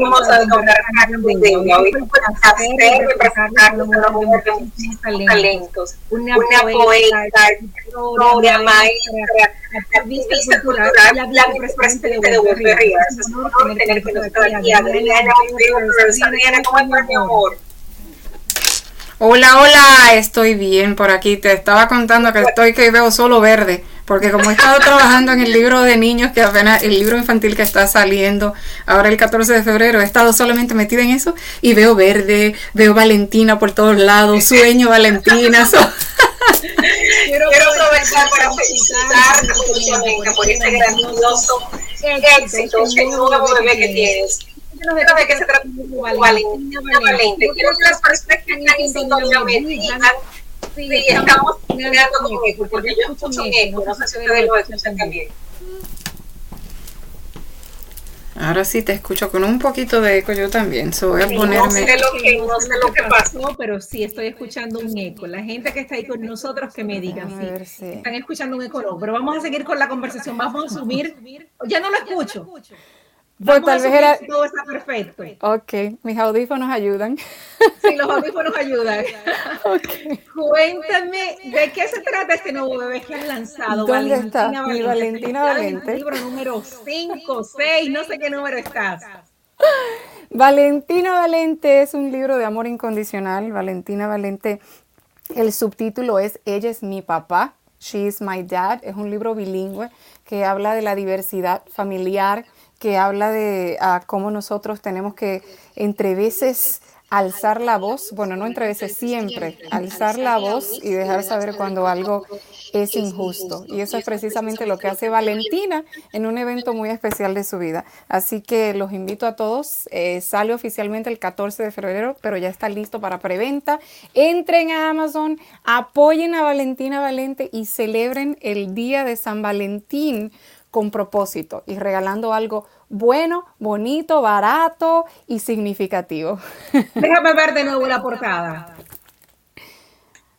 Vamos a los muchísimos talentos. Una poeta, maestra, activista cultural, la vicepresidente de Wolverine. Es un tener que nos aquí. Adriana, ¿cómo estás, mi amor? Hola, hola, estoy bien por aquí. Te estaba contando que estoy que veo solo verde, porque como he estado trabajando en el libro de niños, que apenas el libro infantil que está saliendo ahora el 14 de febrero, he estado solamente metida en eso y veo verde, veo Valentina por todos lados, sueño Valentina. quiero, aprovechar para felicitar por ese grandioso éxito, el nuevo bebé que tienes de qué se trata Valentina Valente. Quiero que las personas que están en sintonía me digan si estamos creando como eco, porque yo escucho un eco, no sé si ustedes lo escuchan también. Ahora sí te escucho con un poquito de eco yo también. So voy a ponerme. No sé, lo que, no sé lo que pasó, pero sí estoy escuchando un eco. La gente que está ahí con nosotros que me digan si están escuchando un eco no. Pero vamos a seguir con la conversación. Vamos a subir. Ya no lo escucho. Pues tal vez era. Todo está perfecto. Ok, mis audífonos ayudan. Sí, los audífonos ayudan. Okay. Cuéntame, ¿de qué se trata este nuevo bebé que han lanzado? ¿Dónde está? Mi Valentina Valente. libro número 5, 6, no sé qué número estás. Valentina Valente es un libro de amor incondicional. Valentina Valente, el subtítulo es Ella es mi papá. She is my dad. Es un libro bilingüe que habla de la diversidad familiar que habla de cómo nosotros tenemos que entre veces alzar la voz, bueno, no entre veces, siempre, alzar la voz y dejar saber cuando algo es injusto. Y eso es precisamente lo que hace Valentina en un evento muy especial de su vida. Así que los invito a todos. Eh, sale oficialmente el 14 de febrero, pero ya está listo para preventa. Entren a Amazon, apoyen a Valentina Valente y celebren el Día de San Valentín con propósito y regalando algo bueno, bonito, barato y significativo. Déjame ver de nuevo la portada.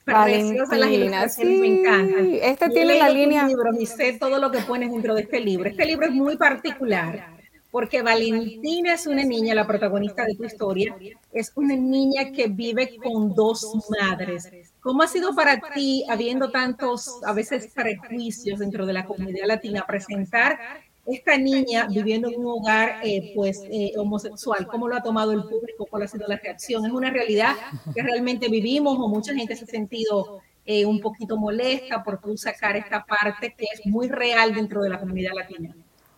Valentina, sí. me encanta. Este tiene la línea. Libro, y sé todo lo que pones dentro de este libro. Este libro es muy particular porque Valentina es una niña, la protagonista de tu historia, es una niña que vive con dos madres. ¿Cómo ha sido para ti, habiendo tantos, a veces, prejuicios dentro de la comunidad latina, presentar esta niña viviendo en un hogar eh, pues eh, homosexual? ¿Cómo lo ha tomado el público? ¿Cuál ha sido la reacción? ¿Es una realidad que realmente vivimos o mucha gente se ha sentido eh, un poquito molesta por tú sacar esta parte que es muy real dentro de la comunidad latina?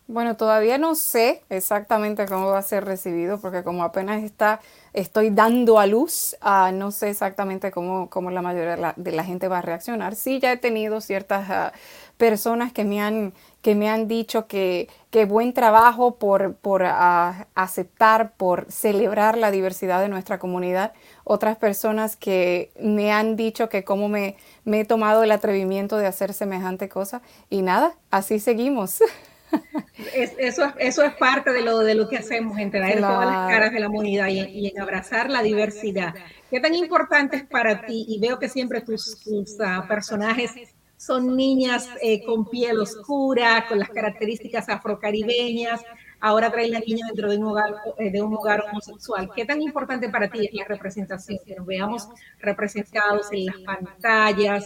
Bueno, todavía no sé exactamente cómo va a ser recibido, porque como apenas está, estoy dando a luz, uh, no sé exactamente cómo, cómo la mayoría de la, gente va a reaccionar. Sí, ya he tenido ciertas ah, personas que me han, que me han dicho que, que buen trabajo por, por ah, aceptar, por celebrar la diversidad de nuestra comunidad. Otras personas que me han dicho que cómo me, me he tomado el atrevimiento de hacer semejante cosa. Y nada, así seguimos. eso, eso es parte de lo, de lo que hacemos, en traer todas las caras de la comunidad y, en abrazar la diversidad. ¿Qué tan importante es para ti? Y veo que siempre tus, ah, personajes son niñas eh, con piel oscura, con las características afrocaribeñas. Ahora traes la niña dentro de un hogar, eh, de un hogar homosexual. ¿Qué tan importante para ti es la representación? Que nos veamos representados en las pantallas,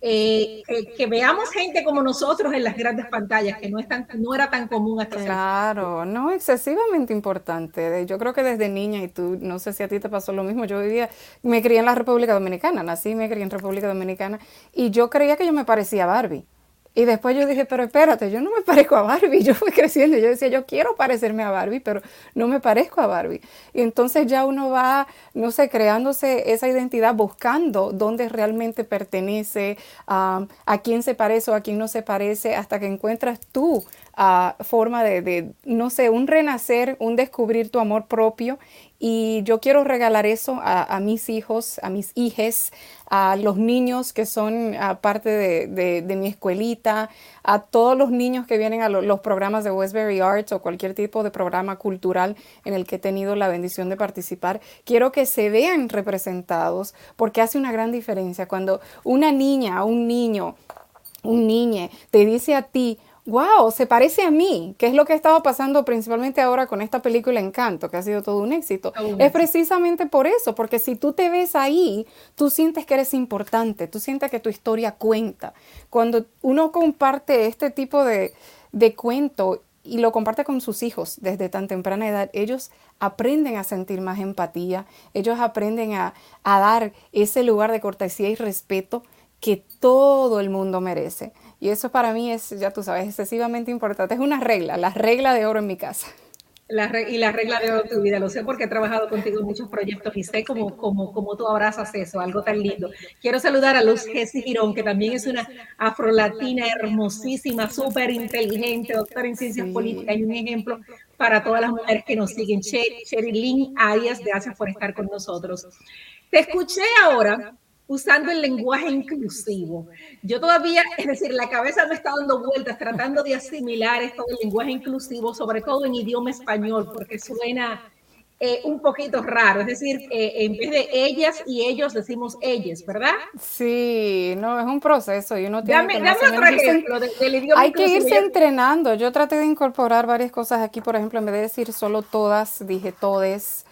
eh, que, veamos gente como nosotros en las grandes pantallas, que no, es tan, no era tan común hasta Claro, no, excesivamente importante. Yo creo que desde niña, y tú, no sé si a ti te pasó lo mismo, yo vivía, me crié en la República Dominicana, nací y me crié en República Dominicana, y yo creía que yo me parecía a Barbie. Y después yo dije, pero espérate, yo no me parezco a Barbie. Yo fui creciendo yo decía, yo quiero parecerme a Barbie, pero no me parezco a Barbie. Y entonces ya uno va, no sé, creándose esa identidad, buscando dónde realmente pertenece, a quién se parece o a quién no se parece, hasta que encuentras tú forma de, no sé, un renacer, un descubrir tu amor propio. Y yo quiero regalar eso a, mis hijos, a mis hijes, a los niños que son parte de, mi escuelita, a todos los niños que vienen a los programas de Westbury Arts o cualquier tipo de programa cultural en el que he tenido la bendición de participar. Quiero que se vean representados porque hace una gran diferencia cuando una niña, un niño, un niño te dice a ti, wow, se parece a mí, que es lo que ha estado pasando principalmente ahora con esta película Encanto, que ha sido todo un éxito. es precisamente por eso, porque si tú te ves ahí, tú sientes que eres importante, tú sientes que tu historia cuenta. Cuando uno comparte este tipo de, de cuento y lo comparte con sus hijos desde tan temprana edad, ellos aprenden a sentir más empatía, ellos aprenden a, a dar ese lugar de cortesía y respeto que todo el mundo merece. Y eso para mí es, ya tú sabes, excesivamente importante. Es una regla, la regla de oro en mi casa. y la regla de oro en tu vida, lo sé porque he trabajado contigo en muchos proyectos y sé cómo, cómo, cómo tú abrazas eso, algo tan lindo. Quiero saludar a Luz Gessi Girón, que también es una afrolatina hermosísima, súper inteligente, doctora en ciencias políticas y un ejemplo para todas las mujeres que nos siguen. Sherilyn Arias, gracias por estar con nosotros. Te escuché ahora usando el lenguaje inclusivo. Yo todavía, es decir, la cabeza me está dando vueltas tratando de asimilar esto del lenguaje inclusivo, sobre todo en idioma español, porque suena eh, un poquito raro. Es decir, eh, en vez de ellas y ellos decimos ellas, ¿verdad? Sí, no, es un proceso y uno tiene que... Dame otro ejemplo del idioma Hay que irse entrenando. Yo traté de incorporar varias cosas aquí, por ejemplo, en vez de decir solo todas, dije todes.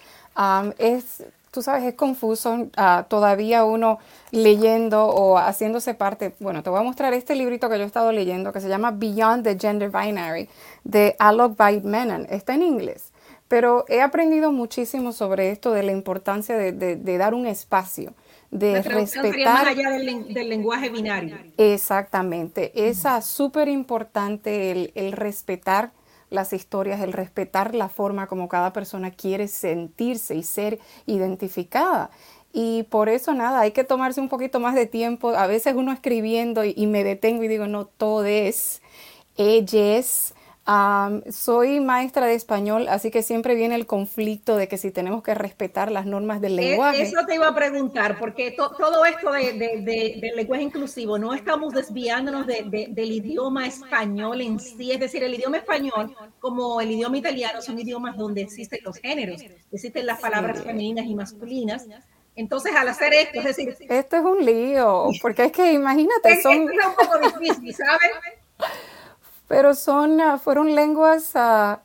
es tú sabes, es confuso ah, todavía uno leyendo o haciéndose parte. Bueno, te voy a mostrar este librito que yo he estado leyendo que se llama Beyond the Gender Binary de Alok Vaidmenan. Está en inglés, pero he aprendido muchísimo sobre esto de la importancia de, dar un espacio de respetar más allá del, lenguaje binario. Exactamente, es súper importante el, el respetar las historias, el respetar la forma como cada persona quiere sentirse y ser identificada. Y por eso nada, hay que tomarse un poquito más de tiempo. A veces uno escribiendo y, me detengo y digo, no, todo es, ellas, soy maestra de español, así que siempre viene el conflicto de que si tenemos que respetar las normas del e, lenguaje. Eso te iba a preguntar, porque todo esto de, del lenguaje inclusivo, no estamos desviándonos del idioma español en sí, es decir, el idioma español como el idioma italiano son idiomas donde existen los géneros, existen las palabras femeninas y masculinas. Entonces, al hacer esto, es decir... Esto es un lío, porque es que imagínate, son... Esto es un poco difícil, ¿sabes? pero son, ah, fueron lenguas ah,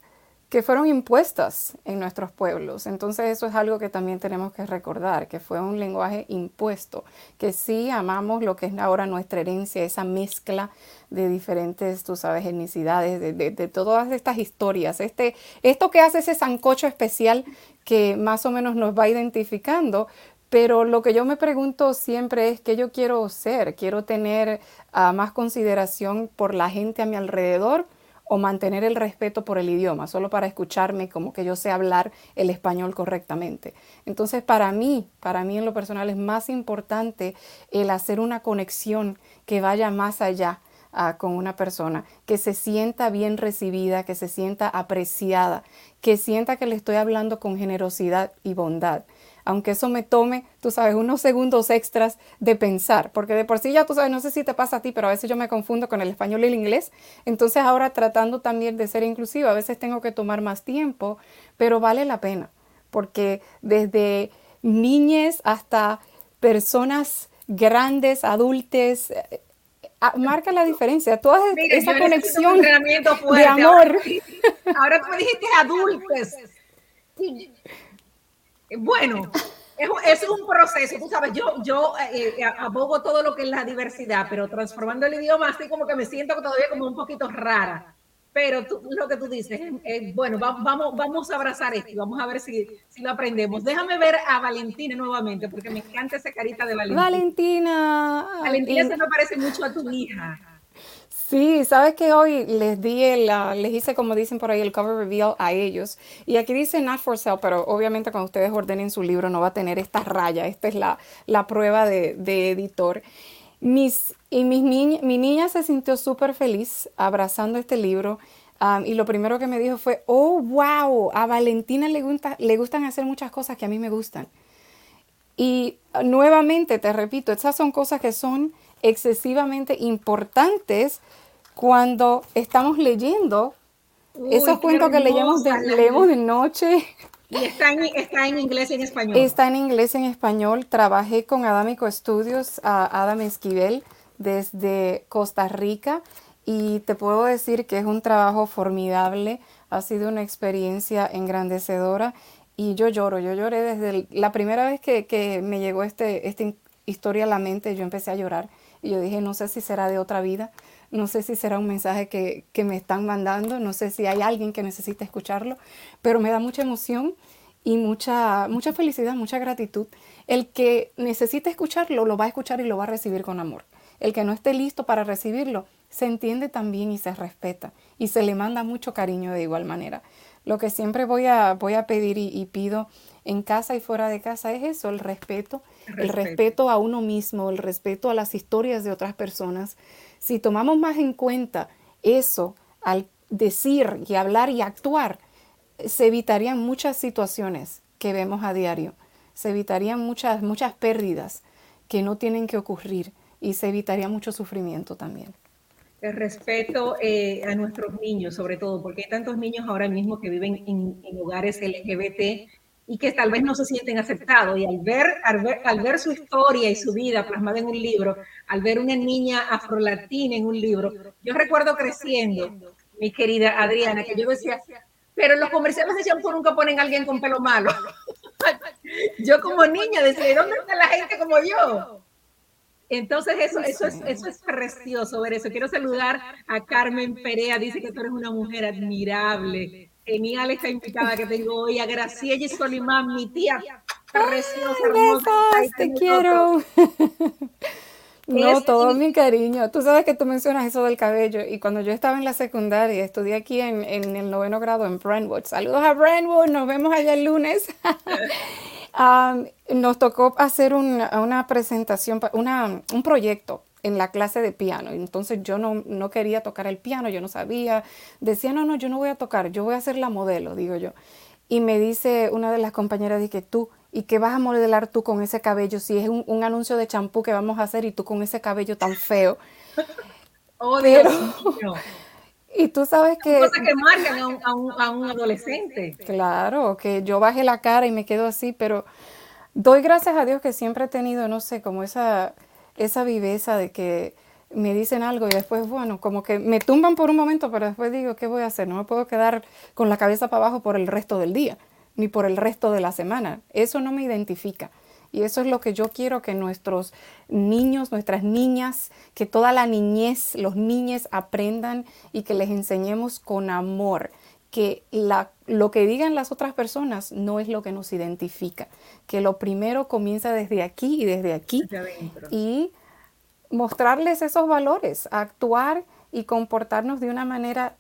que fueron impuestas en nuestros pueblos. Entonces eso es algo que también tenemos que recordar, que fue un lenguaje impuesto, que sí amamos lo que es ahora nuestra herencia, esa mezcla de diferentes, tú sabes, etnicidades, de, de, todas estas historias. Este, esto que hace ese sancocho especial que más o menos nos va identificando, pero lo que yo me pregunto siempre es qué yo quiero ser. Quiero tener ah, más consideración por la gente a mi alrededor o mantener el respeto por el idioma, solo para escucharme como que yo sé hablar el español correctamente. Entonces, para mí, para mí en lo personal es más importante el hacer una conexión que vaya más allá ah, con una persona, que se sienta bien recibida, que se sienta apreciada, que sienta que le estoy hablando con generosidad y bondad aunque eso me tome, tú sabes, unos segundos extras de pensar, porque de por sí ya tú sabes, no sé si te pasa a ti, pero a veces yo me confundo con el español y el inglés, entonces ahora tratando también de ser inclusiva, a veces tengo que tomar más tiempo, pero vale la pena, porque desde niñez hasta personas grandes, adultes, eh, ah, marca la diferencia, toda esa conexión de amor. Ahora, tú me dijiste adultos. Bueno, es, un proceso, tú sabes, yo, yo eh, eh, abogo todo lo que es la diversidad, pero transformando el idioma así como que me siento todavía como un poquito rara. Pero lo que tú dices, bueno, vamos, vamos a abrazar esto y vamos a ver si, si, lo aprendemos. Déjame ver a Valentina nuevamente, porque me encanta esa carita de Valentina. Valentina. Valentina se me parece mucho a tu hija. Sí, sabes que hoy les di el, les hice como dicen por ahí el cover reveal a ellos y aquí dice not for sale, pero obviamente cuando ustedes ordenen su libro no va a tener esta raya, esta es la, la prueba de, de, editor. Mis, y mis mi niña se sintió súper feliz abrazando este libro um, y lo primero que me dijo fue, oh, wow, a Valentina le, gusta, le gustan hacer muchas cosas que a mí me gustan. Y nuevamente, te repito, estas son cosas que son excesivamente importantes cuando estamos leyendo esos cuentos que leemos de, leemos de noche. Y está en, está en, inglés y en español. Está en inglés y en español. Trabajé con Adamico Estudios, a Adam Esquivel, desde Costa Rica. y te puedo decir que es un trabajo formidable, ha sido una experiencia engrandecedora y yo lloro, yo lloré desde la primera vez que, me llegó este, esta historia a la mente, yo empecé a llorar y yo dije, no sé si será de otra vida, no sé si será un mensaje que, que me están mandando, no sé si hay alguien que necesite escucharlo, pero me da mucha emoción y mucha, mucha felicidad, mucha gratitud. El que necesite escucharlo, lo va a escuchar y lo va a recibir con amor. El que no esté listo para recibirlo, se entiende también y se respeta y se le manda mucho cariño de igual manera. Lo que siempre voy a, voy a pedir y, pido en casa y fuera de casa es eso, el respeto, el respeto a uno mismo, el respeto a las historias de otras personas. Si tomamos más en cuenta eso al decir y hablar y actuar, se evitarían muchas situaciones que vemos a diario, se evitarían muchas, muchas pérdidas que no tienen que ocurrir y se evitaría mucho sufrimiento también. El respeto eh, a nuestros niños, sobre todo, porque hay tantos niños ahora mismo que viven en, hogares LGBT y que tal vez no se sienten aceptados. Y al ver, al ver, al ver su historia y su vida plasmada en un libro, al ver una niña afrolatina en un libro, yo recuerdo creciendo, mi querida Adriana, que yo decía, pero los comerciales decían por nunca ponen a alguien con pelo malo. yo como niña decía, ¿dónde está la gente como yo? Entonces eso, eso, es, eso es precioso ver eso. Quiero saludar a Carmen Perea, dice que tú eres una mujer admirable. Genial esta invitada que tengo hoy, a Graciela Solimán, mi tía preciosa, te quiero. No, todo mi cariño. Tú sabes que tú mencionas eso del cabello y cuando yo estaba en la secundaria, estudié aquí en, el noveno grado en Brentwood. Saludos a Brentwood, nos vemos allá el lunes. nos tocó hacer una, presentación, una, un proyecto en la clase de piano. Entonces yo no, no, quería tocar el piano, yo no sabía. Decía, no, no, yo no voy a tocar, yo voy a ser la modelo, digo yo. Y me dice una de las compañeras, dije, tú, ¿Y qué vas a modelar tú con ese cabello si es un, anuncio de champú que vamos a hacer y tú con ese cabello tan feo? Oh, y tú sabes que... Cosas que marcan a un, a un adolescente. Claro, que yo bajé la cara y me quedo así, pero doy gracias a Dios que siempre he tenido, no sé, como esa, esa viveza de que me dicen algo y después, bueno, como que me tumban por un momento, pero después digo, ¿qué voy a hacer? No me puedo quedar con la cabeza para abajo por el resto del día ni por el resto de la semana. Eso no me identifica. Y eso es lo que yo quiero que nuestros niños, nuestras niñas, que toda la niñez, los niños aprendan y que les enseñemos con amor que la, lo que digan las otras personas no es lo que nos identifica, que lo primero comienza desde aquí y desde aquí y mostrarles esos valores, actuar y comportarnos de una manera,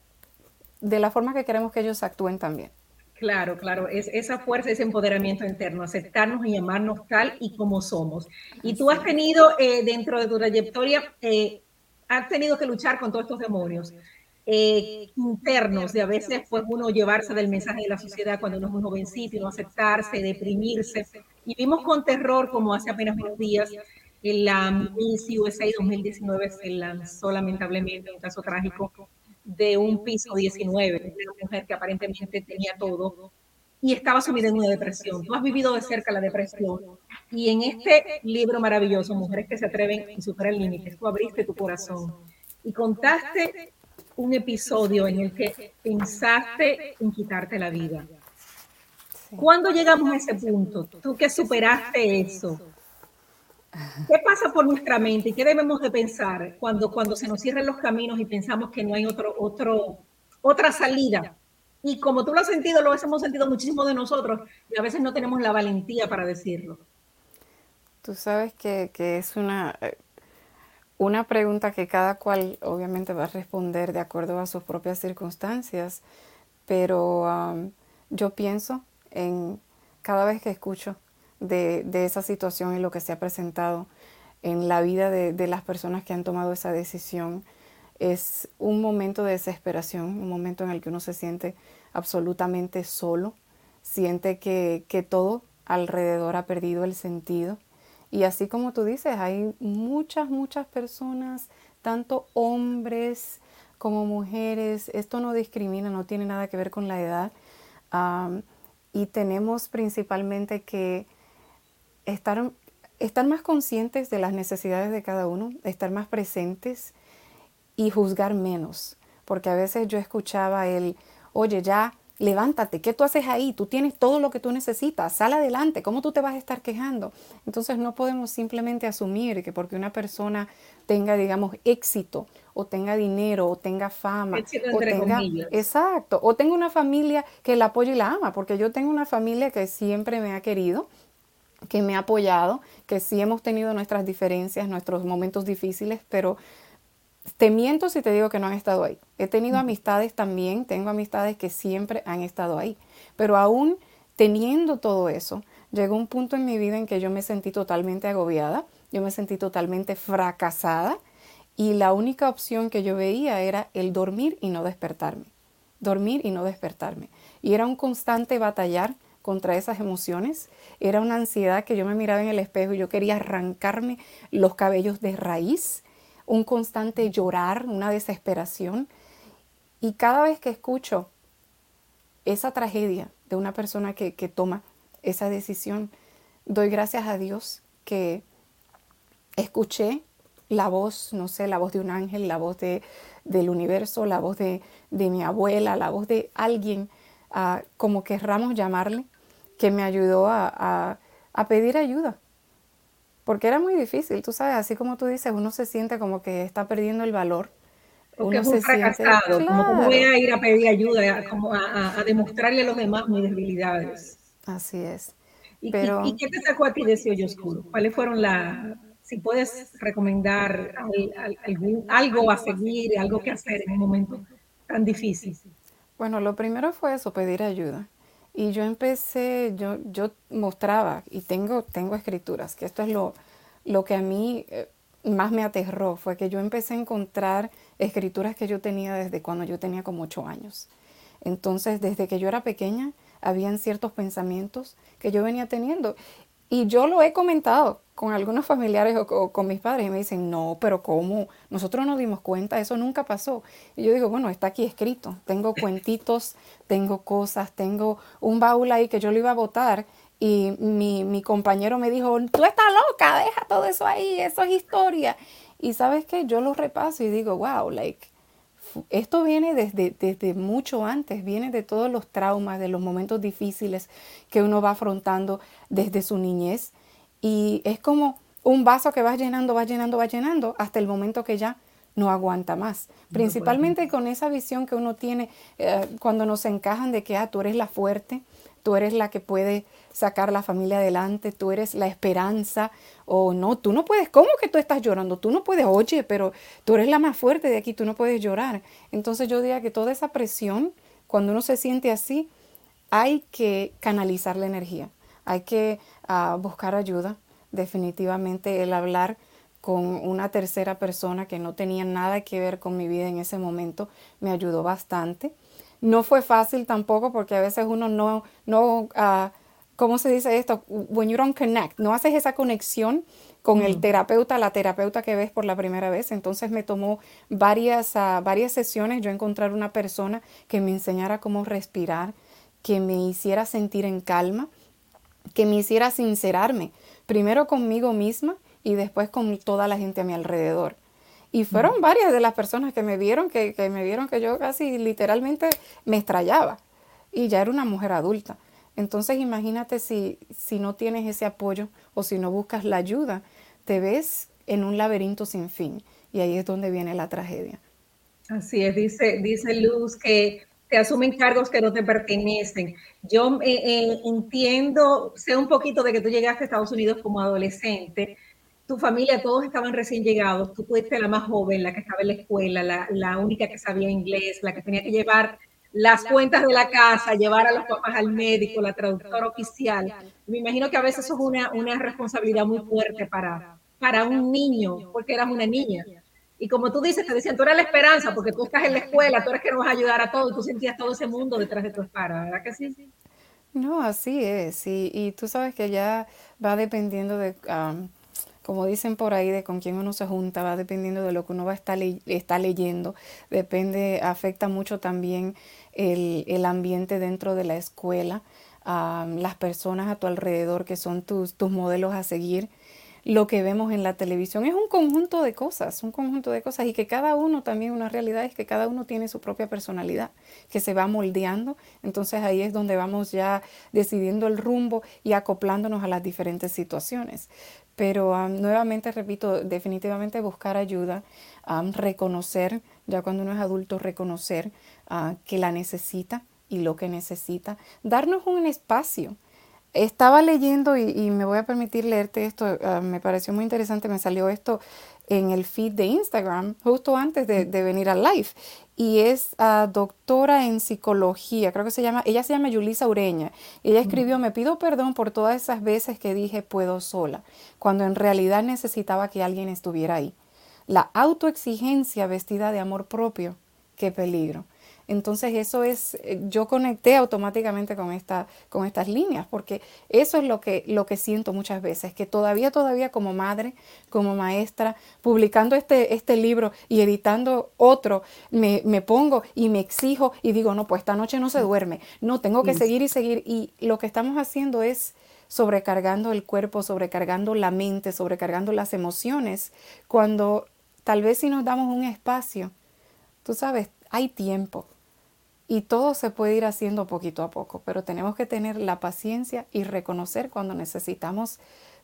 de la forma que queremos que ellos actúen también. Claro, claro, es esa fuerza, ese empoderamiento interno, aceptarnos y llamarnos tal y como somos. Y tú has tenido eh, dentro de tu trayectoria, eh, has tenido que luchar con todos estos demonios eh, internos de a veces pues uno llevarse del mensaje de la sociedad cuando uno es muy jovencito no aceptarse, deprimirse. Y vimos con terror como hace apenas unos días en la Miss USA 2019 se lanzó lamentablemente un caso trágico de un piso 19, de una mujer que aparentemente tenía todo y estaba sumida en una depresión. Tú has vivido de cerca la depresión y en este libro maravilloso, Mujeres que se atreven y superan límites, tú abriste tu corazón y contaste un episodio en el que pensaste en quitarte la vida. ¿Cuándo llegamos a ese punto? Tú que superaste eso, ¿Qué pasa por nuestra mente y qué debemos de pensar cuando, cuando se nos cierran los caminos y pensamos que no hay otro, otro, otra salida? Y como tú lo has sentido, lo hemos sentido muchísimo de nosotros y a veces no tenemos la valentía para decirlo. Tú sabes que, que es una, eh, una pregunta que cada cual obviamente va a responder de acuerdo a sus propias circunstancias, pero yo pienso en cada vez que escucho de, esa situación y lo que se ha presentado en la vida de, las personas que han tomado esa decisión es un momento de desesperación, un momento en el que uno se siente absolutamente solo, siente que todo alrededor ha perdido el sentido. Y así como tú dices, hay muchas, muchas personas, tanto hombres como mujeres, esto no discrimina, no tiene nada que ver con la edad. y tenemos principalmente que estar, estar más conscientes de las necesidades de cada uno, estar más presentes y juzgar menos, porque a veces yo escuchaba el, oye, ya, levántate, ¿qué tú haces ahí? Tú tienes todo lo que tú necesitas, sal adelante, ¿cómo tú te vas a estar quejando? Entonces no podemos simplemente asumir que porque una persona tenga, digamos, éxito o tenga dinero o tenga fama o tenga, exacto, o tenga una familia que la apoye y la ama, porque yo tengo una familia que siempre me ha querido, que me ha apoyado, que sí hemos tenido nuestras diferencias, nuestros momentos difíciles, pero te miento si te digo que no han estado ahí. He tenido amistades también, tengo amistades que siempre han estado ahí, pero aún teniendo todo eso, llegó un punto en mi vida en que yo me sentí totalmente agobiada, yo me sentí totalmente fracasada y la única opción que yo veía era el dormir y no despertarme, dormir y no despertarme. Y era un constante batallar contra esas emociones, era una ansiedad que yo me miraba en el espejo y yo quería arrancarme los cabellos de raíz un constante llorar, una desesperación. Y cada vez que escucho esa tragedia de una persona que, toma esa decisión, doy gracias a Dios que escuché la voz, no sé, la voz de un ángel, la voz de, del universo, la voz de, mi abuela, la voz de alguien, uh, como querramos llamarle, que me ayudó a pedir ayuda, porque era muy difícil, tú sabes, así como tú dices, uno se siente como que está perdiendo el valor. Porque uno es un fracasado, como voy a ir a pedir ayuda, como a, demostrarle a los demás mis debilidades. Así es. ¿Y, Pero... ¿y, qué te sacó a ti de ese hoyo oscuro? ¿Cuáles fueron las, si puedes recomendar algo a seguir, algo que hacer en un momento tan difícil? Bueno, lo primero fue eso, pedir ayuda. Y yo empecé, yo, yo mostraba, y tengo, tengo escrituras, que esto es lo, lo que a mí eh, más me aterró, fue que yo empecé a encontrar escrituras que yo tenía desde cuando yo tenía como ocho años. Entonces, desde que yo era pequeña, habían ciertos pensamientos que yo venía teniendo. Y yo lo he comentado con algunos familiares o, con mis padres y me dicen, no, pero ¿cómo? Nosotros nos dimos cuenta, eso nunca pasó. Y yo digo, bueno, está aquí escrito. Tengo cuentitos, tengo cosas, tengo un baúl ahí que yo lo iba a botar y mi, mi compañero me dijo, tú estás loca, deja todo eso ahí, eso es historia. Y sabes qué, yo lo repaso y digo, wow, like, esto viene desde, desde mucho antes, viene de todos los traumas, de los momentos difíciles que uno va afrontando desde su niñez. Y es como un vaso que va llenando, va llenando, va llenando, hasta el momento que ya no aguanta más. Principalmente con esa visión que uno tiene eh, cuando nos encajan de que ah, tú eres la fuerte, tú eres la que puede sacar la familia adelante, tú eres la esperanza, o no, tú no puedes, ¿cómo que tú estás llorando? Tú no puedes, oye, pero tú eres la más fuerte de aquí, tú no puedes llorar. Entonces yo diría que toda esa presión, cuando uno se siente así, hay que canalizar la energía, hay que ah, buscar ayuda, definitivamente el hablar con una tercera persona que no tenía nada que ver con mi vida en ese momento me ayudó bastante. No fue fácil tampoco porque a veces uno no, no uh, ¿cómo se dice esto? When you don't connect, no haces esa conexión con el terapeuta, la terapeuta que ves por la primera vez. Entonces me tomó varias, uh, varias sesiones yo encontrar una persona que me enseñara cómo respirar, que me hiciera sentir en calma, que me hiciera sincerarme, primero conmigo misma y después con toda la gente a mi alrededor. Y fueron varias de las personas que me vieron, que, me vieron que yo casi literalmente me estrellaba. Y ya era una mujer adulta. Entonces imagínate si, si no tienes ese apoyo o si no buscas la ayuda, te ves en un laberinto sin fin. Y ahí es donde viene la tragedia. Así es, dice, dice Luz que te asumen cargos que no te pertenecen. Yo eh, eh, entiendo, sé un poquito de que tú llegaste a Estados Unidos como adolescente, tu familia, todos estaban recién llegados, tú fuiste la más joven, la que estaba en la escuela, la, la, única que sabía inglés, la que tenía que llevar las cuentas de la casa, llevar a los papás al médico, la traductora oficial. Me imagino que a veces eso es una, una responsabilidad muy fuerte para, para un niño, porque eras una niña. Y como tú dices, te decían, tú eres la esperanza, porque tú estás en la escuela, tú eres que nos vas a ayudar a todos, tú sentías todo ese mundo detrás de tu espalda, ¿verdad que sí? No, así es, y, y tú sabes que ya va dependiendo de como dicen por ahí, de con quién uno se junta, va dependiendo de lo que uno va a estar está leyendo, depende, afecta mucho también el, el ambiente dentro de la escuela, las personas a tu alrededor que son tus, tus modelos a seguir. Lo que vemos en la televisión. Es un conjunto de cosas, un conjunto de cosas y que cada uno también, una realidad es que cada uno tiene su propia personalidad que se va moldeando. Entonces ahí es donde vamos ya decidiendo el rumbo y acoplándonos a las diferentes situaciones. Pero nuevamente repito, definitivamente buscar ayuda, reconocer, ya cuando uno es adulto, reconocer ah, que la necesita y lo que necesita, darnos un espacio estaba leyendo y, me voy a permitir leerte esto, ah, me pareció muy interesante, me salió esto en el feed de Instagram justo antes de, venir al live y es ah, doctora en psicología, creo que se llama, ella se llama Yulisa Ureña. Ella escribió, me pido perdón por todas esas veces que dije puedo sola, cuando en realidad necesitaba que alguien estuviera ahí. La autoexigencia vestida de amor propio, qué peligro. Entonces eso es, eh, yo conecté automáticamente con, esta, con estas líneas, porque eso es lo que, lo que siento muchas veces, que todavía, todavía como madre, como maestra, publicando este, este libro y editando otro, me, me pongo y me exijo y digo, no, pues esta noche no se duerme, no, tengo que seguir y seguir. Y lo que estamos haciendo es sobrecargando el cuerpo, sobrecargando la mente, sobrecargando las emociones, cuando tal vez si nos damos un espacio, tú sabes, hay tiempo, y todo se puede ir haciendo poquito a poco, pero tenemos que tener la paciencia y reconocer cuando necesitamos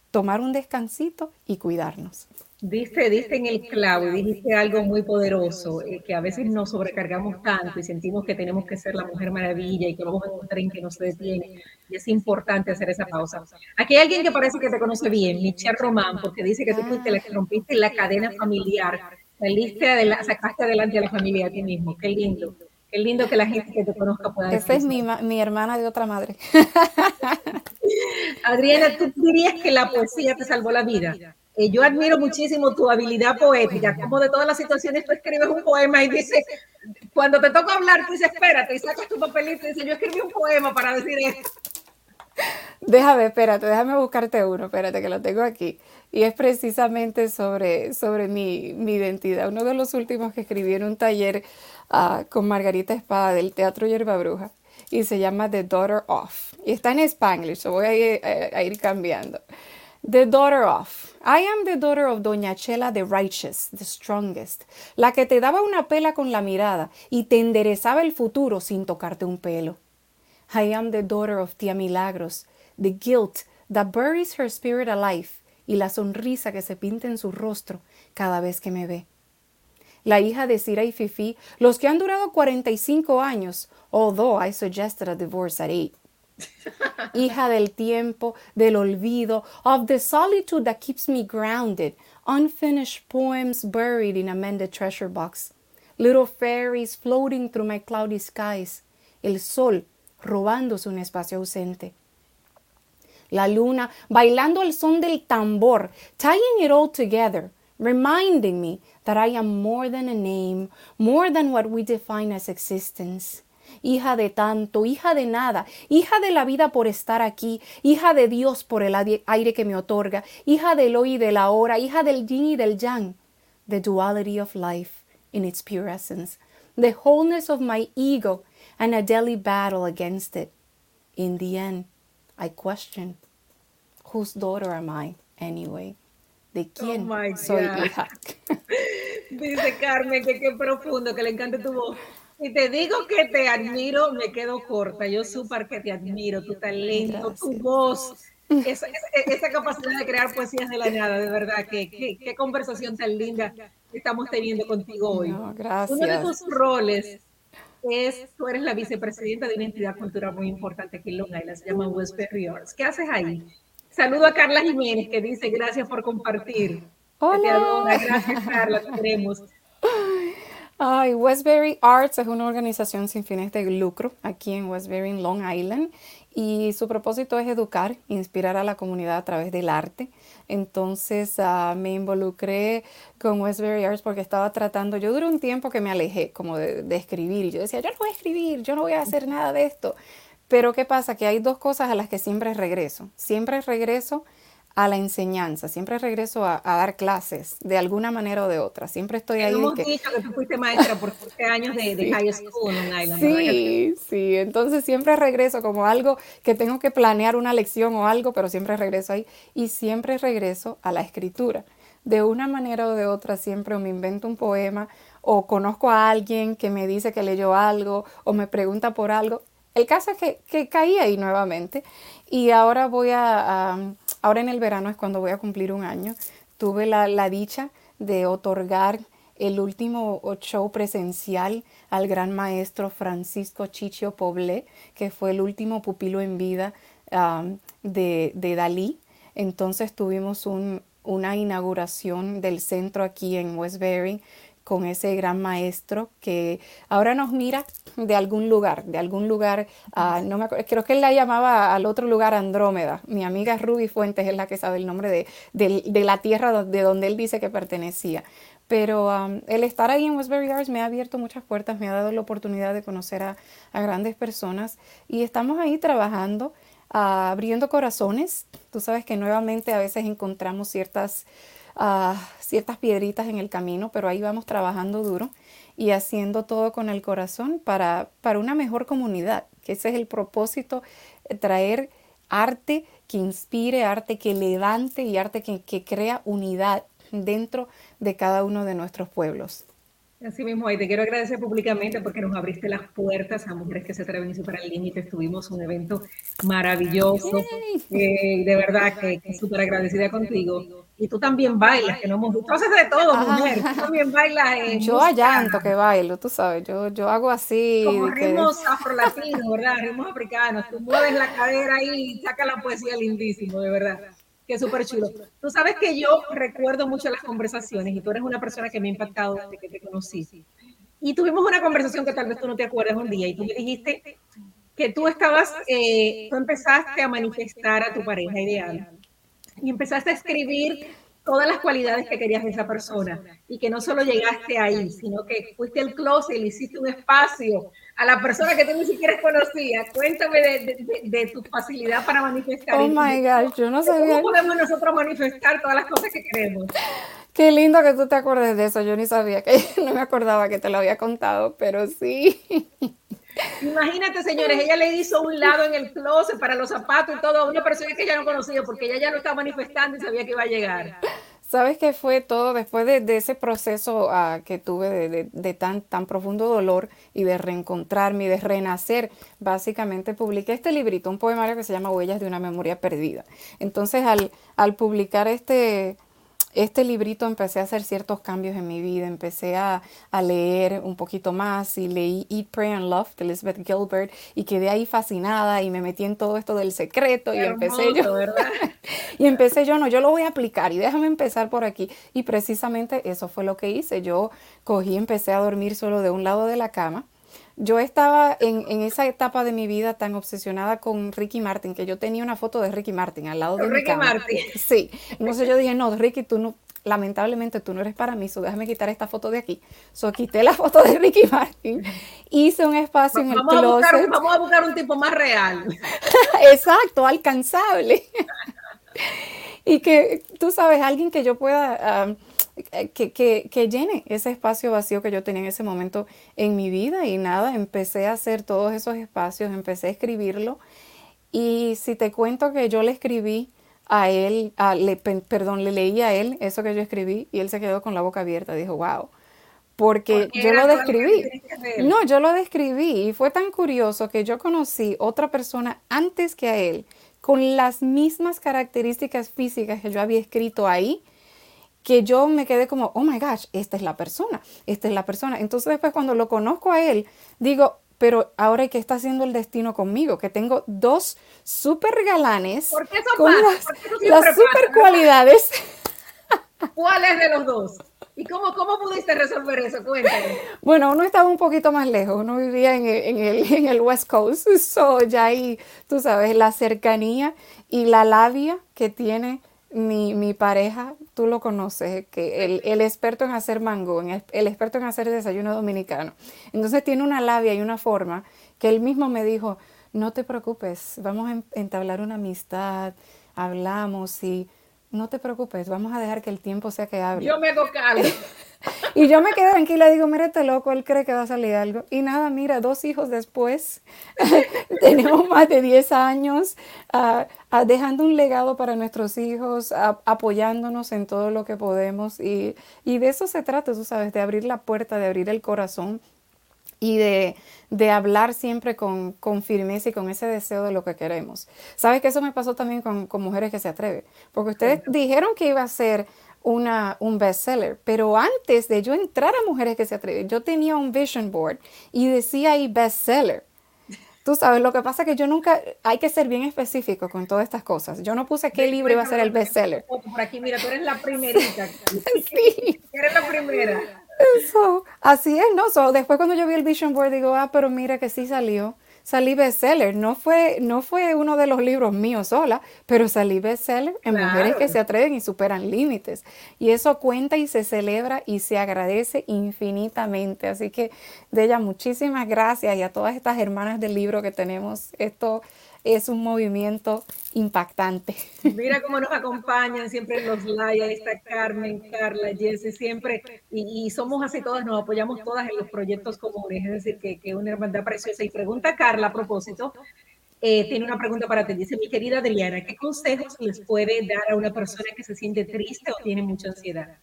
tomar un descansito y cuidarnos. Dice, dice en el clavo, dijiste algo muy poderoso, eh, que a veces nos sobrecargamos tanto y sentimos que tenemos que ser la mujer maravilla y que vamos a encontrar en que no se detiene. Y es importante hacer esa pausa. Aquí hay alguien que parece que te conoce bien, Michelle Román, porque dice que tú fuiste la que rompiste la cadena familiar, saliste adelante, sacaste adelante a la familia a ti mismo. Qué lindo. Qué lindo que la gente que te conozca pueda Esa es mi, mi, hermana de otra madre. Adriana, ¿tú dirías que la poesía te salvó la vida? Eh, yo admiro muchísimo tu habilidad poética, como de todas las situaciones tú escribes un poema y dices, cuando te toca hablar, tú dices, espérate, y sacas tu papelito y dices, yo escribí un poema para decir esto. Déjame, espérate, déjame buscarte uno, espérate que lo tengo aquí. Y es precisamente sobre, sobre mi, mi identidad. Uno de los últimos que escribí en un taller Con Margarita Espada del Teatro Yerba Bruja y se llama The Daughter of. Y está en Spanglish, so voy ir, a ir cambiando. The daughter of. I am the daughter of Doña Chela the righteous, the strongest, la que te daba una pela con la mirada y te enderezaba el futuro sin tocarte un pelo. I am the daughter of Tía Milagros, the guilt that buries her spirit alive y la sonrisa que se pinta en su rostro cada vez que me ve la hija de Sira y Fifi, los que han durado 45 años, although I suggested a divorce at eight. hija del tiempo, del olvido, of the solitude that keeps me grounded, unfinished poems buried in a mended treasure box, little fairies floating through my cloudy skies, el sol robándose un espacio ausente. La luna bailando el son del tambor, tying it all together, reminding me that I am more than a name, more than what we define as existence. Hija de tanto, hija de nada, hija de la vida por estar aquí, hija de Dios por el aire que me otorga, hija del hoy y de la hora, hija del yin y del yang. The duality of life in its pure essence, the wholeness of my ego, and a daily battle against it. In the end, I question whose daughter am I anyway? ¿De oh quién soy hija? Dice Carmen que qué profundo, que le encanta tu voz. Y te digo que te admiro, me quedo corta. Yo súper que te admiro, tu talento, tu voz, esa, capacidad de crear poesías de la nada, de verdad. Que, qué conversación tan linda estamos teniendo contigo hoy. gracias. Uno de tus roles es, tú eres la vicepresidenta de una entidad cultural muy importante aquí en Long Island, se llama Westbury Arts. ¿Qué haces ahí? Saludo a Carla Jiménez que dice gracias por compartir. Hola. Gracias Carla, te queremos. Ay, Westbury Arts es una organización sin fines de lucro aquí en Westbury, en Long Island, y su propósito es educar, inspirar a la comunidad a través del arte. Entonces ah, me involucré con Westbury Arts porque estaba tratando, yo duré un tiempo que me alejé como de, de escribir y yo decía, yo no voy a escribir, yo no voy a hacer nada de esto. Pero ¿qué pasa? Que hay dos cosas a las que siempre regreso. Siempre regreso a la enseñanza, siempre regreso a, dar clases de alguna manera o de otra. Siempre estoy ahí. Hemos dicho que tú fuiste maestra por 15 años de, high school en Island. Sí, sí, entonces siempre regreso como algo que tengo que planear una lección o algo, pero siempre regreso ahí y siempre regreso a la escritura. De una manera o de otra siempre me invento un poema o conozco a alguien que me dice que leyó algo o me pregunta por algo. El caso es que, que caí ahí nuevamente y ahora voy a, ahora en el verano es cuando voy a cumplir un año. Tuve la, dicha de otorgar el último show presencial al gran maestro Francisco Chicho Poblé, que fue el último pupilo en vida de, de, Dalí. Entonces tuvimos una inauguración del centro aquí en Westbury con ese gran maestro que ahora nos mira de algún lugar, de algún lugar, ah, no me creo que él la llamaba al otro lugar Andrómeda. Mi amiga Ruby Fuentes es la que sabe el nombre de, la tierra de donde él dice que pertenecía. Pero el estar ahí en Westbury Arts me ha abierto muchas puertas, me ha dado la oportunidad de conocer a, grandes personas y estamos ahí trabajando, ah, abriendo corazones. Tú sabes que nuevamente a veces encontramos ciertas ciertas piedritas en el camino, pero ahí vamos trabajando duro y haciendo todo con el corazón para, para una mejor comunidad, que ese es el propósito, eh, traer arte que inspire, arte que levante y arte que, que crea unidad dentro de cada uno de nuestros pueblos. Así mismo, y te quiero agradecer públicamente porque nos abriste las puertas a mujeres que se atreven a para el límite. Tuvimos un evento maravilloso. Eh, de verdad que, que súper agradecida contigo. Y tú también bailas, que no hemos visto. haces de todo, mujer. Tú también bailas. En yo allanto que bailo, tú sabes. Yo, yo hago así. Como ritmos afrolatinos, ¿verdad? Ritmos africanos. Tú mueves la cadera ahí y saca la poesía lindísimo, de verdad. Que súper chulo. Tú sabes que yo recuerdo mucho las conversaciones y tú eres una persona que me ha impactado desde que te conocí. Y tuvimos una conversación que tal vez tú no te acuerdas un día y tú me dijiste que tú estabas, eh, tú empezaste a manifestar a tu pareja ideal y empezaste a escribir todas las cualidades que querías de esa persona y que no solo llegaste ahí, sino que fuiste al closet y le hiciste un espacio a la persona que tú ni siquiera conocías. Cuéntame de, tu facilidad para manifestar. Oh my God, yo no sabía. ¿Cómo podemos nosotros manifestar todas las cosas que queremos? Qué lindo que tú te acuerdes de eso. Yo ni sabía que no me acordaba que te lo había contado, pero sí. Imagínate, señores, ella le hizo un lado en el closet para los zapatos y todo a una persona que ella no conocía porque ella ya lo estaba manifestando y sabía que iba a llegar. ¿Sabes qué fue todo después de, ese proceso ah, que tuve de, tan, tan profundo dolor y de reencontrarme y de renacer? Básicamente publiqué este librito, un poemario que se llama Huellas de una memoria perdida. Entonces, al, al publicar este, este librito empecé a hacer ciertos cambios en mi vida, empecé a, leer un poquito más y leí Eat, Pray and Love de Elizabeth Gilbert y quedé ahí fascinada y me metí en todo esto del secreto y empecé yo, y empecé yo, no, yo lo voy a aplicar y déjame empezar por aquí. Y precisamente eso fue lo que hice, yo cogí, empecé a dormir solo de un lado de la cama yo estaba en, esa etapa de mi vida tan obsesionada con Ricky Martin que yo tenía una foto de Ricky Martin al lado de Ricky Martin. Sí. Entonces yo dije, no, Ricky, tú no, lamentablemente tú no eres para mí, so déjame quitar esta foto de aquí. So quité la foto de Ricky Martin, hice un espacio en el closet. vamos a buscar un tipo más real. Exacto, alcanzable. y que tú sabes, alguien que yo pueda... Eh, que, que, que, llene ese espacio vacío que yo tenía en ese momento en mi vida y nada, empecé a hacer todos esos espacios, empecé a escribirlo y si te cuento que yo le escribí a él, le, perdón, le leí a él eso que yo escribí y él se quedó con la boca abierta, dijo, wow, porque yo lo describí. No, yo lo describí y fue tan curioso que yo conocí otra persona antes que a él con las mismas características físicas que yo había escrito ahí que yo me quedé como, oh my gosh, esta es la persona, esta es la persona. Entonces después cuando lo conozco a él, digo, pero ahora ¿qué está haciendo el destino conmigo? Que tengo dos super galanes con las, super cualidades. ¿Cuál es de los dos? ¿Y cómo, cómo pudiste resolver eso? Cuéntame. Bueno, uno estaba un poquito más lejos, uno vivía en el, en el, en el West Coast, so ya ahí, tú sabes, la cercanía y la labia que tiene mi, mi, pareja, tú lo conoces, que el, experto en hacer mango, el, el, experto en hacer desayuno dominicano. Entonces tiene una labia y una forma que él mismo me dijo, no te preocupes, vamos a entablar una amistad, hablamos y no te preocupes, vamos a dejar que el tiempo sea que hable. Yo me hago cargo. y yo me quedé tranquila, digo, mira este loco, él cree que va a salir algo. Y nada, mira, dos hijos después, tenemos más de 10 años, ah, ah, dejando un legado para nuestros hijos, apoyándonos en todo lo que podemos. Y, y de eso se trata, tú sabes, de abrir la puerta, de abrir el corazón y de, de hablar siempre con, con, firmeza y con ese deseo de lo que queremos. ¿Sabes que eso me pasó también con, con Mujeres que se atreven? Porque ustedes dijeron que iba a ser una, un bestseller, pero antes de yo entrar a Mujeres que se atreven, yo tenía un vision board y decía ahí bestseller. Tú sabes, lo que pasa es que yo nunca, hay que ser bien específico con todas estas cosas. Yo no puse qué libro iba a ser el bestseller. Por aquí, mira, tú eres la primerita. sí. Eres la primera. Eso, así es, ¿no? So, después cuando yo vi el Vision Board digo, ah, pero mira que sí salió. Salí bestseller. No fue, no fue uno de los libros míos sola, pero salí bestseller en mujeres que se atreven y superan límites. Y eso cuenta y se celebra y se agradece infinitamente. Así que, de ella, muchísimas gracias y a todas estas hermanas del libro que tenemos. Esto es un movimiento impactante. Mira cómo nos acompañan siempre en los live, ahí está Carmen, Carla, Jesse, siempre, y, somos así todas, nos apoyamos todas en los proyectos comunes, es decir, que, que una hermandad preciosa. Y pregunta Carla a propósito, eh, tiene una pregunta para ti, dice mi querida Adriana, ¿qué consejos les puede dar a una persona que se siente triste o tiene mucha ansiedad?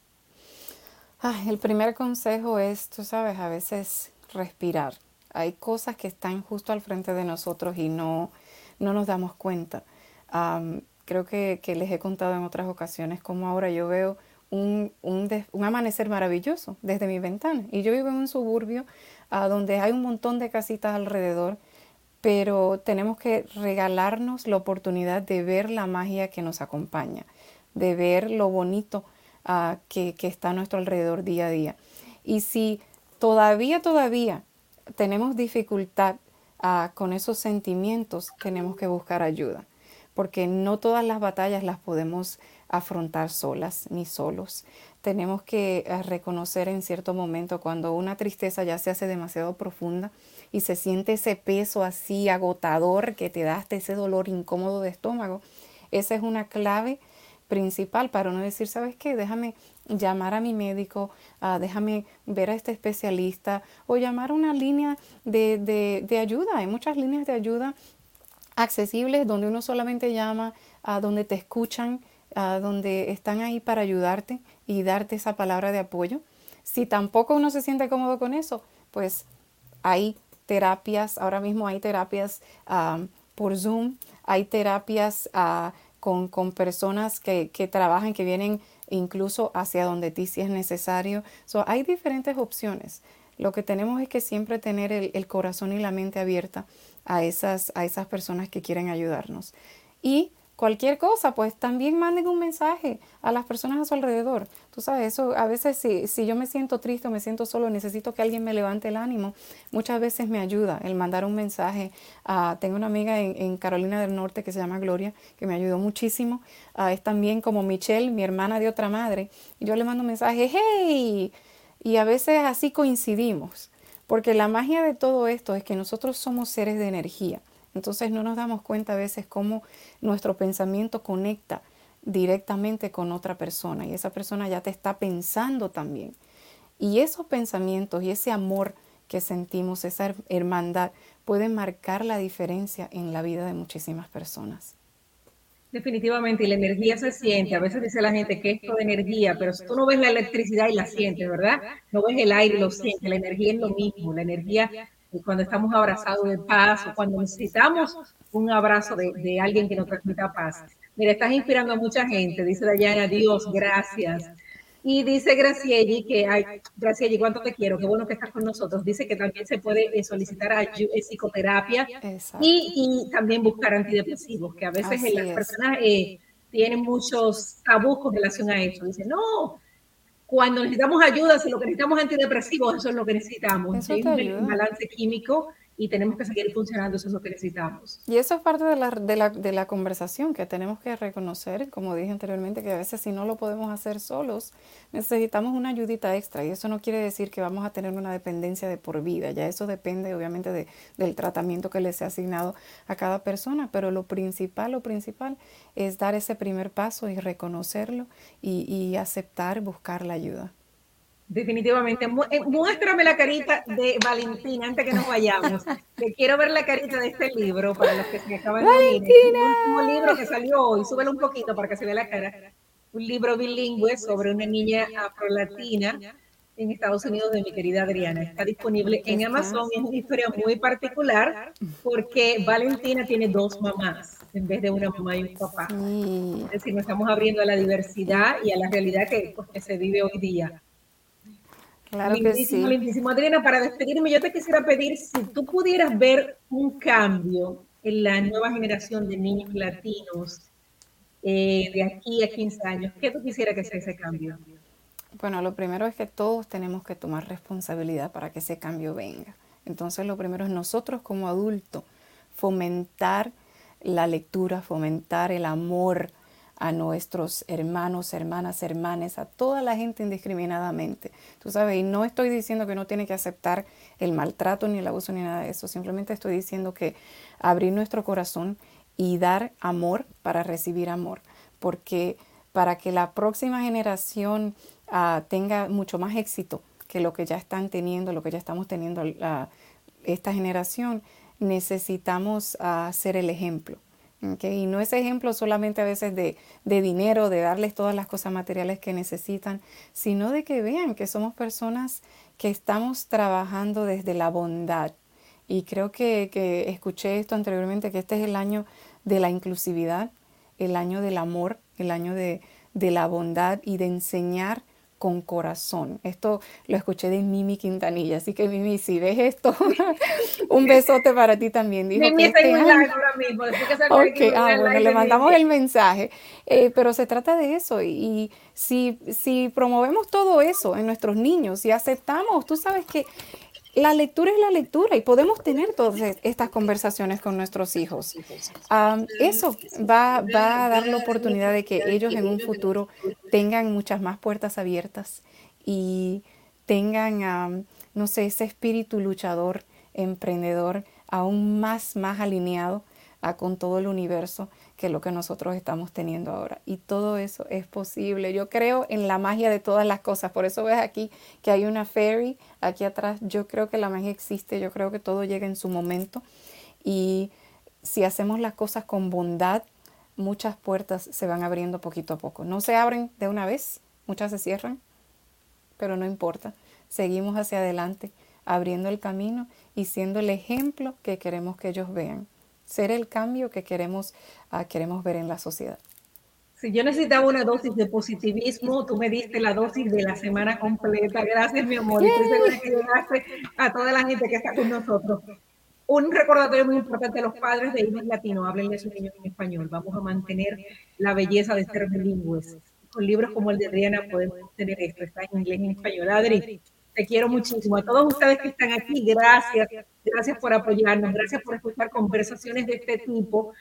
el primer consejo es, tú sabes, a veces respirar. Hay cosas que están justo al frente de nosotros y no, no nos damos cuenta. creo que, les he contado en otras ocasiones cómo ahora yo veo un, amanecer maravilloso desde mi ventana. Y yo vivo en un suburbio ah, donde hay un montón de casitas alrededor, pero tenemos que regalarnos la oportunidad de ver la magia que nos acompaña, de ver lo bonito ah, que, que está a nuestro alrededor día a día. Y si todavía, todavía tenemos dificultad con esos sentimientos tenemos que buscar ayuda, porque no todas las batallas las podemos afrontar solas ni solos. Tenemos que eh, reconocer en cierto momento cuando una tristeza ya se hace demasiado profunda y se siente ese peso así agotador que te da hasta ese dolor incómodo de estómago. Esa es una clave principal para no decir, ¿sabes qué? Déjame llamar a mi médico, déjame ver a este especialista o llamar a una línea de, de, ayuda. Hay muchas líneas de ayuda accesibles donde uno solamente llama, donde te escuchan, donde están ahí para ayudarte y darte esa palabra de apoyo. Si tampoco uno se siente cómodo con eso, pues hay terapias, ahora mismo hay terapias por Zoom, hay terapias con, con, personas que, que trabajan, que vienen incluso hacia donde ti si es necesario. So, hay diferentes opciones. Lo que tenemos es que siempre tener el, el, corazón y la mente abierta a esas, a esas personas que quieren ayudarnos. Y cualquier cosa, pues también manden un mensaje a las personas a su alrededor. Tú sabes, eso a veces si, si yo me siento triste o me siento solo, necesito que alguien me levante el ánimo. Muchas veces me ayuda el mandar un mensaje. tengo una amiga en, Carolina del Norte que se llama Gloria, que me ayudó muchísimo. es también como Michelle, mi hermana de otra madre. Y yo le mando un mensaje, hey, y a veces así coincidimos. Porque la magia de todo esto es que nosotros somos seres de energía. Entonces no nos damos cuenta a veces cómo nuestro pensamiento conecta directamente con otra persona y esa persona ya te está pensando también. Y esos pensamientos y ese amor que sentimos, esa hermandad, pueden marcar la diferencia en la vida de muchísimas personas. Definitivamente, y la energía se siente. A veces dice la gente que esto de energía, pero tú no ves la electricidad y la sientes, ¿verdad? No ves el aire y lo sientes. La energía es lo mismo. La energía cuando estamos abrazados de paz o cuando necesitamos un abrazo de, alguien que nos transmita paz. Mira, estás inspirando a mucha gente, dice Dayana, Dios, gracias. Y dice Gracieli que, ay, Gracieli, cuánto te quiero, qué bueno que estás con nosotros. Dice que también se puede eh, solicitar a, eh, psicoterapia y, también buscar antidepresivos, que a veces las personas eh, tienen muchos tabús con relación a eso. Dice, no, cuando necesitamos ayuda, si lo que necesitamos antidepresivos, eso es lo que necesitamos. un balance químico y tenemos que seguir funcionando, eso es lo que necesitamos. Y eso es parte de la, de la, de la conversación que tenemos que reconocer, como dije anteriormente, que a veces si no lo podemos hacer solos, necesitamos una ayudita extra y eso no quiere decir que vamos a tener una dependencia de por vida, ya eso depende obviamente de, del tratamiento que les ha asignado a cada persona, pero lo principal, lo principal es dar ese primer paso y reconocerlo y, y aceptar buscar la ayuda. Definitivamente. Eh, muéstrame la carita de Valentina antes que nos vayamos. Que quiero ver la carita de este libro para los que se acaban de ver. El último libro que salió hoy. Súbelo un poquito para que se vea la cara. Un libro bilingüe sobre una niña afrolatina en Estados Unidos de mi querida Adriana. Está disponible en Amazon y es una historia muy particular porque Valentina tiene dos mamás en vez de una mamá y un papá. Es decir, nos estamos abriendo a la diversidad y a la realidad que, pues, que se vive hoy día. Claro lindísimo, que sí. Adriana, para despedirme, yo te quisiera pedir si tú pudieras ver un cambio en la nueva generación de niños latinos eh, de aquí a 15 años, ¿qué tú quisieras que sea ese cambio? Bueno, lo primero es que todos tenemos que tomar responsabilidad para que ese cambio venga. Entonces, lo primero es nosotros como adultos fomentar la lectura, fomentar el amor, a nuestros hermanos, hermanas, hermanes, a toda la gente indiscriminadamente. Tú sabes, y no estoy diciendo que no tiene que aceptar el maltrato ni el abuso ni nada de eso, simplemente estoy diciendo que abrir nuestro corazón y dar amor para recibir amor, porque para que la próxima generación ah, tenga mucho más éxito que lo que ya están teniendo, lo que ya estamos teniendo uh, esta generación, necesitamos uh, ser el ejemplo. Y no es ejemplo solamente a veces de, de, dinero, de darles todas las cosas materiales que necesitan, sino de que vean que somos personas que estamos trabajando desde la bondad. Y creo que, que escuché esto anteriormente, que este es el año de la inclusividad, el año del amor, el año de, de la bondad y de enseñar con corazón. Esto lo escuché de Mimi Quintanilla, así que Mimi, si ves esto, un besote para ti también. Dijo Mimi está en ahora mismo. Okay. Ah, bueno, le mandamos el mensaje. Eh, pero se trata de eso y, si, si promovemos todo eso en nuestros niños y aceptamos, tú sabes que la lectura es la lectura y podemos tener todas estas conversaciones con nuestros hijos. eso va, a dar la oportunidad de que ellos en un futuro tengan muchas más puertas abiertas y tengan, no sé, ese espíritu luchador, emprendedor, aún más, más alineado con todo el universo que lo que nosotros estamos teniendo ahora. Y todo eso es posible. Yo creo en la magia de todas las cosas. Por eso ves aquí que hay una fairy aquí atrás. Yo creo que la magia existe. Yo creo que todo llega en su momento. Y si hacemos las cosas con bondad, muchas puertas se van abriendo poquito a poco. No se abren de una vez, muchas se cierran, pero no importa. Seguimos hacia adelante, abriendo el camino y siendo el ejemplo que queremos que ellos vean ser el cambio que queremos, uh, queremos ver en la sociedad. Si yo necesitaba una dosis de positivismo, tú me diste la dosis de la semana completa. Gracias, mi amor. Y que a toda la gente que está con nosotros. Un recordatorio muy importante a los padres de hijos latinos, háblenle a sus niños en español. Vamos a mantener la belleza de ser bilingües. Con libros como el de Rihanna podemos tener esto. Está en inglés y en español. Adri, te quiero muchísimo. A todos ustedes que están aquí, gracias. Gracias por apoyarnos. Gracias por escuchar conversaciones de este tipo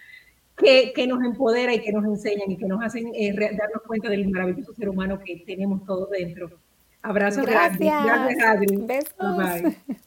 que, que nos empodera y que nos enseñan y que nos hacen eh, darnos cuenta del maravilloso ser humano que tenemos todos dentro. Abrazos gracias. Gracias, Adri. Besos. Bye.